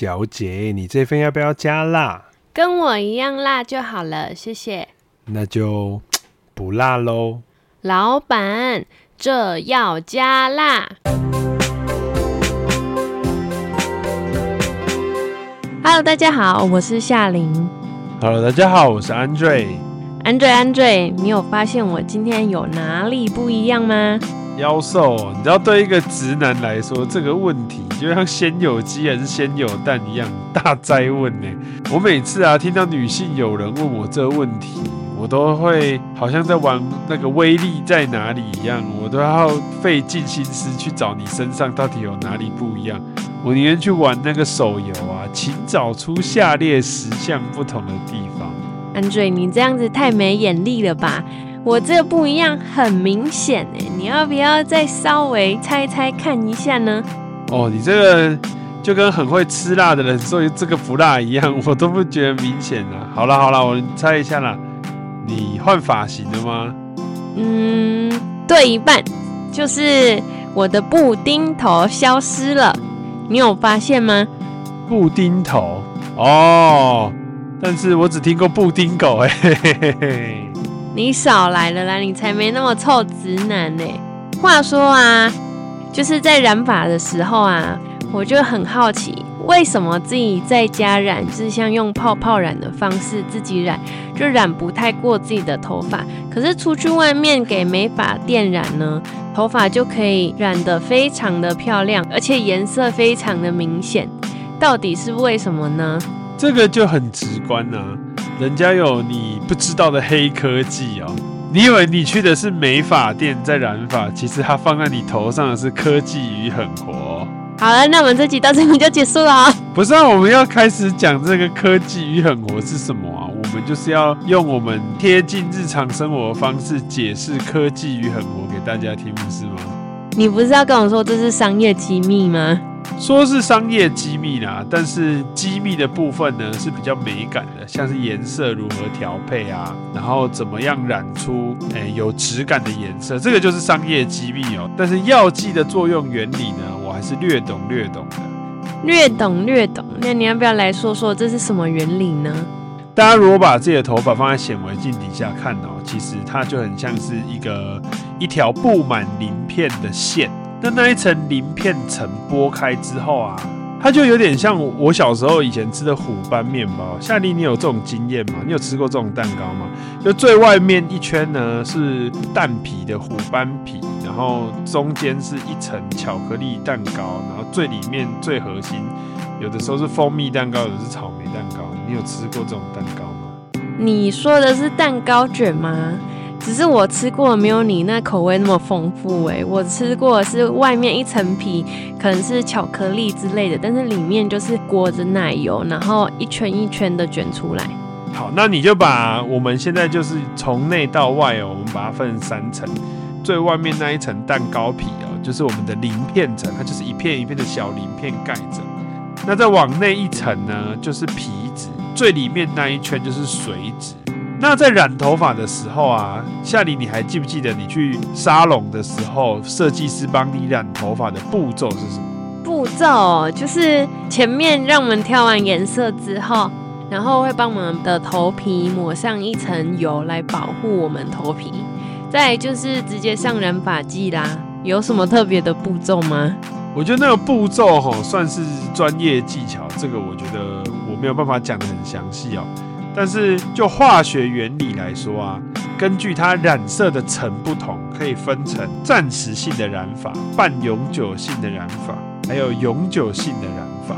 小姐，你这份要不要加辣？跟我一样辣就好了，谢谢。那就不辣喽。老板，这要加辣。Hello，大家好，我是夏琳。Hello，大家好，我是 Andre。Andre，Andre，你有发现我今天有哪里不一样吗？妖兽，你知道对一个直男来说，这个问题就像先有鸡还是先有蛋一样大哉问呢。我每次啊听到女性有人问我这问题，我都会好像在玩那个威力在哪里一样，我都要费尽心思去找你身上到底有哪里不一样。我宁愿去玩那个手游啊，请找出下列十项不同的地方。安瑞你这样子太没眼力了吧？我这不一样，很明显哎，你要不要再稍微猜猜看一下呢？哦，你这个就跟很会吃辣的人说这个不辣一样，我都不觉得明显啊。好了好了，我猜一下啦，你换发型了吗？嗯，对一半，就是我的布丁头消失了，你有发现吗？布丁头哦，但是我只听过布丁狗哎，嘿嘿嘿嘿。你少来了啦！你才没那么臭直男呢。话说啊，就是在染发的时候啊，我就很好奇，为什么自己在家染，就是像用泡泡染的方式自己染，就染不太过自己的头发。可是出去外面给美发店染呢，头发就可以染得非常的漂亮，而且颜色非常的明显。到底是为什么呢？这个就很直观啊。人家有你不知道的黑科技哦！你以为你去的是美发店在染发，其实它放在你头上的是科技与狠活。好了，那我们这集到这里就结束了。不是啊，我们要开始讲这个科技与狠活是什么啊？我们就是要用我们贴近日常生活的方式解释科技与狠活给大家听，不是吗？你不是要跟我说这是商业机密吗？说是商业机密啦，但是机密的部分呢是比较美感的，像是颜色如何调配啊，然后怎么样染出诶、有质感的颜色，这个就是商业机密哦、但是药剂的作用原理呢，我还是略懂略懂的。略懂略懂，那你要不要来说说这是什么原理呢？大家如果把自己的头发放在显微镜底下看哦、其实它就很像是一个一条布满鳞片的线。那那一层鳞片层剥开之后啊，它就有点像我小时候以前吃的虎斑面包。夏丽，你有这种经验吗？你有吃过这种蛋糕吗？就最外面一圈呢是蛋皮的虎斑皮，然后中间是一层巧克力蛋糕，然后最里面最核心，有的时候是蜂蜜蛋糕，有的是草莓蛋糕。你有吃过这种蛋糕吗？你说的是蛋糕卷吗？只是我吃过没有你那口味那么丰富诶，我吃过是外面一层皮，可能是巧克力之类的，但是里面就是裹着奶油，然后一圈一圈的卷出来。好，那你就把我们现在就是从内到外哦，我们把它分成三层，最外面那一层蛋糕皮哦，就是我们的鳞片层，它就是一片一片的小鳞片盖着。那再往内一层呢，就是皮质，最里面那一圈就是水质。那在染头发的时候啊，夏琳，你还记不记得你去沙龙的时候，设计师帮你染头发的步骤是什么？步骤就是前面让我们挑完颜色之后，然后会帮我们的头皮抹上一层油来保护我们头皮，再就是直接上染发剂啦。有什么特别的步骤吗？我觉得那个步骤哈算是专业技巧，这个我觉得我没有办法讲得很详细哦。但是就化学原理来说啊，根据它染色的层不同，可以分成暂时性的染法、半永久性的染法，还有永久性的染法。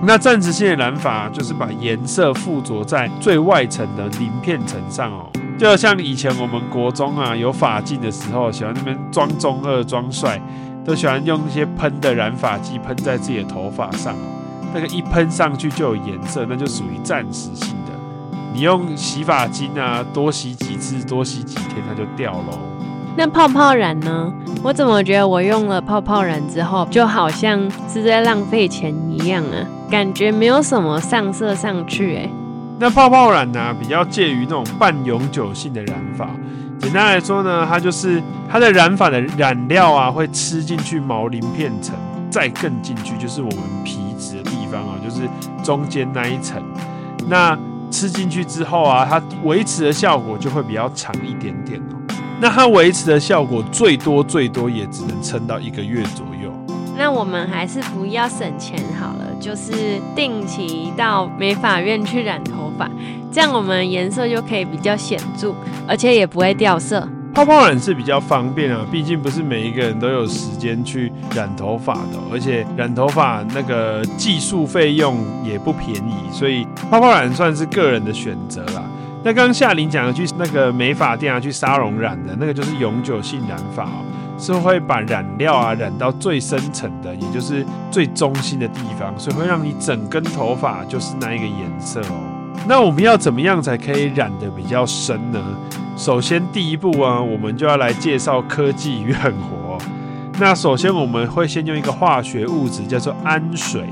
那暂时性的染法就是把颜色附着在最外层的鳞片层上哦，就像以前我们国中啊有发镜的时候，喜欢那边装中二装帅，都喜欢用一些喷的染发剂喷在自己的头发上哦，那个一喷上去就有颜色，那就属于暂时性的。你用洗发精啊，多洗几次，多洗几天，它就掉喽。那泡泡染呢？我怎么觉得我用了泡泡染之后，就好像是在浪费钱一样啊？感觉没有什么上色上去哎、欸。那泡泡染呢，比较介于那种半永久性的染法。简单来说呢，它就是它的染法的染料啊，会吃进去毛鳞片层，再更进去就是我们皮脂的地方。方哦，就是中间那一层。那吃进去之后啊，它维持的效果就会比较长一点点哦。那它维持的效果最多最多也只能撑到一个月左右。那我们还是不要省钱好了，就是定期到美发院去染头发，这样我们颜色就可以比较显著，而且也不会掉色。泡泡染是比较方便啊，毕竟不是每一个人都有时间去染头发的，而且染头发那个技术费用也不便宜，所以泡泡染算是个人的选择啦。那刚刚夏琳讲的去那个美发店啊，去沙龙染的那个就是永久性染发哦，是会把染料啊染到最深层的，也就是最中心的地方，所以会让你整根头发就是那一个颜色哦。那我们要怎么样才可以染得比较深呢？首先第一步啊，我们就要来介绍科技与狠活。那首先我们会先用一个化学物质叫做氨水，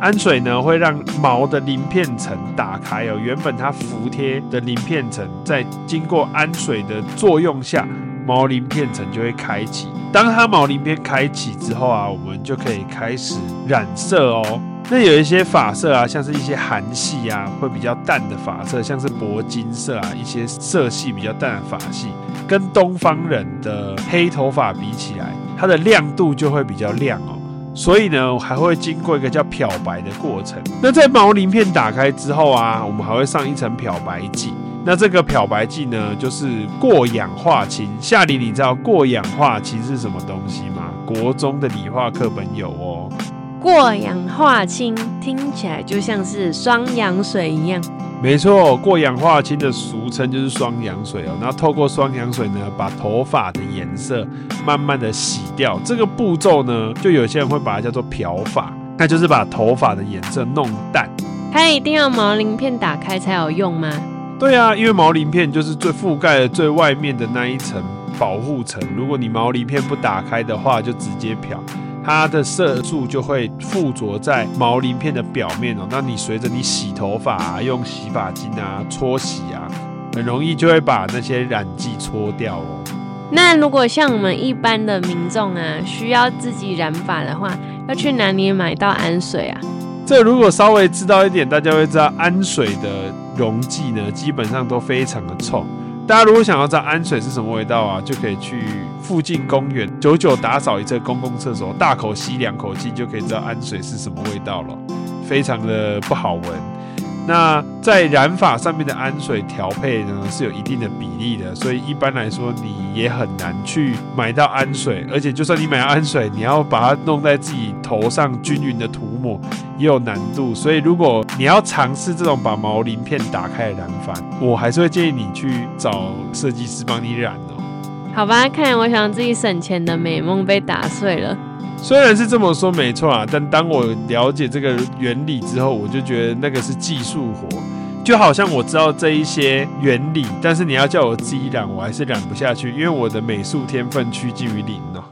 氨水呢会让毛的鳞片层打开哦。原本它服帖的鳞片层，在经过氨水的作用下，毛鳞片层就会开启。当它毛鳞片开启之后啊，我们就可以开始染色哦。那有一些发色啊，像是一些韩系啊，会比较淡的发色，像是铂金色啊，一些色系比较淡的发系，跟东方人的黑头发比起来，它的亮度就会比较亮哦。所以呢，还会经过一个叫漂白的过程。那在毛鳞片打开之后啊，我们还会上一层漂白剂。那这个漂白剂呢，就是过氧化氢。夏琳，你知道过氧化氢是什么东西吗？国中的理化课本有哦。过氧化氢听起来就像是双氧水一样。没错，过氧化氢的俗称就是双氧水哦。然后透过双氧水呢，把头发的颜色慢慢的洗掉。这个步骤呢，就有些人会把它叫做漂发，那就是把头发的颜色弄淡。它一定要毛鳞片打开才有用吗？对啊，因为毛鳞片就是最覆盖的最外面的那一层保护层。如果你毛鳞片不打开的话，就直接漂。它的色素就会附着在毛鳞片的表面哦，那你随着你洗头发啊，用洗发精啊搓洗啊，很容易就会把那些染剂搓掉哦。那如果像我们一般的民众啊，需要自己染发的话，要去哪里买到氨水啊？这如果稍微知道一点，大家会知道氨水的溶剂呢，基本上都非常的臭。大家如果想要知道氨水是什么味道啊，就可以去附近公园久久打扫一次公共厕所，大口吸两口气，就可以知道氨水是什么味道了，非常的不好闻。那在染发上面的氨水调配呢，是有一定的比例的，所以一般来说你也很难去买到氨水，而且就算你买氨水，你要把它弄在自己头上均匀的涂抹也有难度。所以如果你要尝试这种把毛鳞片打开的染发，我还是会建议你去找设计师帮你染哦。好吧，看来我想自己省钱的美梦被打碎了。虽然是这么说没错啊，但当我了解这个原理之后，我就觉得那个是技术活，就好像我知道这一些原理，但是你要叫我自己染，我还是染不下去，因为我的美术天分趋近于零哦。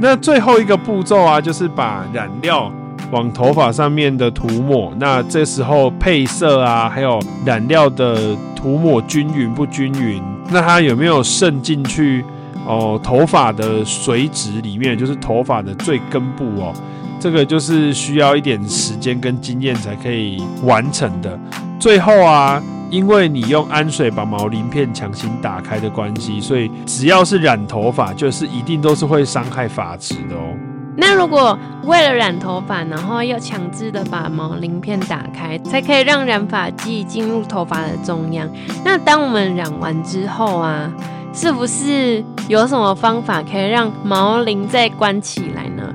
那最后一个步骤啊，就是把染料往头发上面的涂抹，那这时候配色啊，还有染料的涂抹均匀不均匀，那它有没有渗进去？哦，头发的髓质里面就是头发的最根部哦，这个就是需要一点时间跟经验才可以完成的。最后啊，因为你用氨水把毛鳞片强行打开的关系，所以只要是染头发，就是一定都是会伤害发质的哦。那如果为了染头发，然后要强制的把毛鳞片打开，才可以让染发剂进入头发的中央，那当我们染完之后啊，是不是有什么方法可以让毛鳞再关起来呢？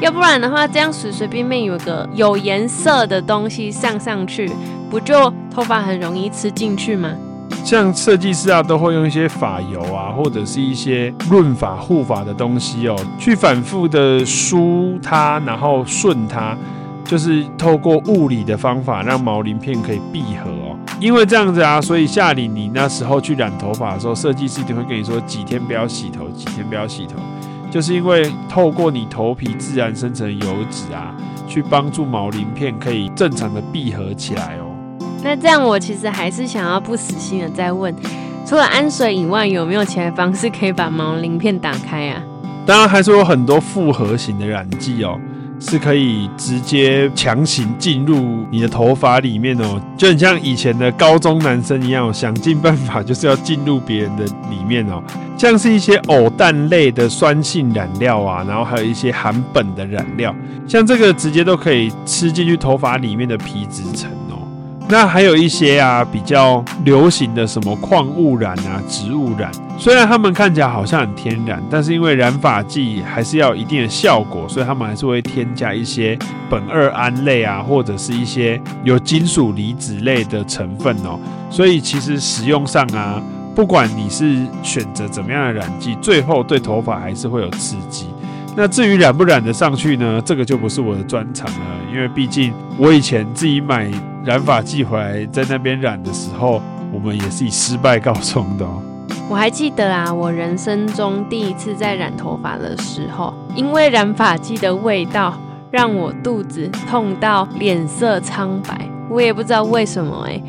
要不然的话，这样随随便便有个有颜色的东西上上去，不就头发很容易吃进去吗？像设计师啊，都会用一些发油啊，或者是一些润发护发的东西哦，去反复的梳它，然后顺它，就是透过物理的方法让毛鳞片可以闭合哦。因为这样子啊，所以夏里，你那时候去染头发的时候，设计师就会跟你说几天不要洗头，几天不要洗头，就是因为透过你头皮自然生成油脂啊，去帮助毛鳞片可以正常的闭合起来哦。那这样我其实还是想要不死心的再问，除了氨水以外，有没有其他方式可以把毛鳞片打开啊？当然还是有很多复合型的染剂哦。是可以直接强行进入你的头发里面哦，就很像以前的高中男生一样，想尽办法就是要进入别人的里面哦。像是一些偶氮类的酸性染料啊，然后还有一些含苯的染料，像这个直接都可以吃进去头发里面的皮质层。那还有一些啊，比较流行的什么矿物染啊、植物染，虽然它们看起来好像很天然，但是因为染发剂还是要有一定的效果，所以他们还是会添加一些苯二胺类啊，或者是一些有金属离子类的成分哦。所以其实使用上啊，不管你是选择怎么样的染剂，最后对头发还是会有刺激。那至于染不染得上去呢？这个就不是我的专长了，因为毕竟我以前自己买染发剂回来在那边染的时候，我们也是以失败告终的。我还记得啊，我人生中第一次在染头发的时候，因为染发剂的味道让我肚子痛到脸色苍白，我也不知道为什么哎。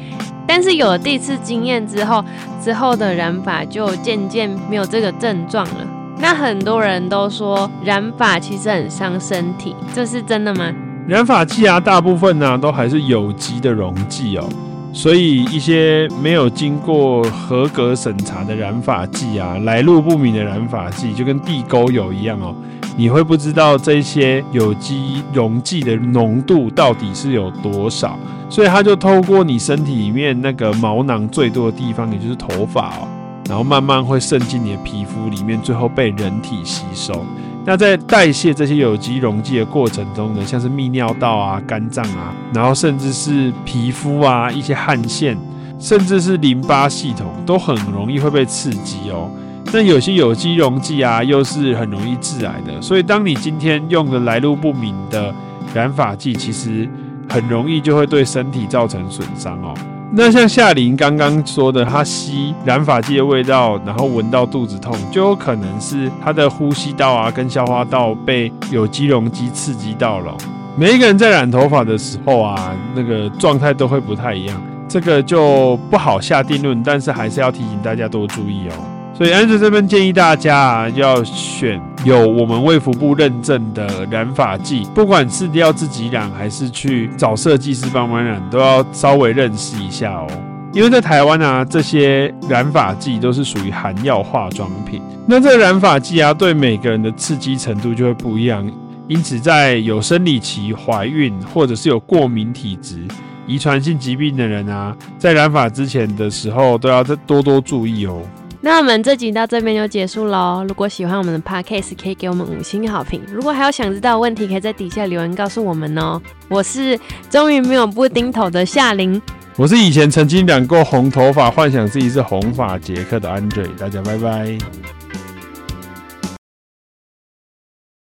但是有了第一次经验之后，之后的染发就渐渐没有这个症状了。那很多人都说染发其实很伤身体，这是真的吗？染发剂啊，大部分呢、都还是有机的溶剂哦，所以一些没有经过合格审查的染发剂啊，来路不明的染发剂，就跟地沟油一样哦，你会不知道这些有机溶剂的浓度到底是有多少，所以它就透过你身体里面那个毛囊最多的地方，也就是头发哦。然后慢慢会渗进你的皮肤里面，最后被人体吸收。那在代谢这些有机溶剂的过程中呢，像是泌尿道啊、肝脏啊，然后甚至是皮肤啊、一些汗腺，甚至是淋巴系统，都很容易会被刺激哦。那有些有机溶剂啊，又是很容易致癌的。所以当你今天用的来路不明的染发剂，其实很容易就会对身体造成损伤哦。那像夏琳刚刚说的，她吸染发剂的味道，然后闻到肚子痛，就有可能是她的呼吸道啊跟消化道被有机溶剂刺激到了。每一个人在染头发的时候啊，那个状态都会不太一样，这个就不好下定论，但是还是要提醒大家多注意哦。所以安子这边建议大家啊，要选有我们卫福部认证的染发剂，不管是要自己染还是去找设计师帮忙染，都要稍微认识一下哦。因为在台湾啊，这些染发剂都是属于含药化妆品，那这个染发剂啊，对每个人的刺激程度就会不一样，因此在有生理期、怀孕或者是有过敏体质、遗传性疾病的人啊，在染发之前的时候，都要多多注意哦。那我们这集到这边就结束喽。如果喜欢我们的 podcast，可以给我们五星好评。如果还有想知道的问题，可以在底下留言告诉我们哦。我是终于没有布丁头的夏琳，我是以前曾经染过红头发，幻想自己是红发杰克的安瑞。大家拜拜。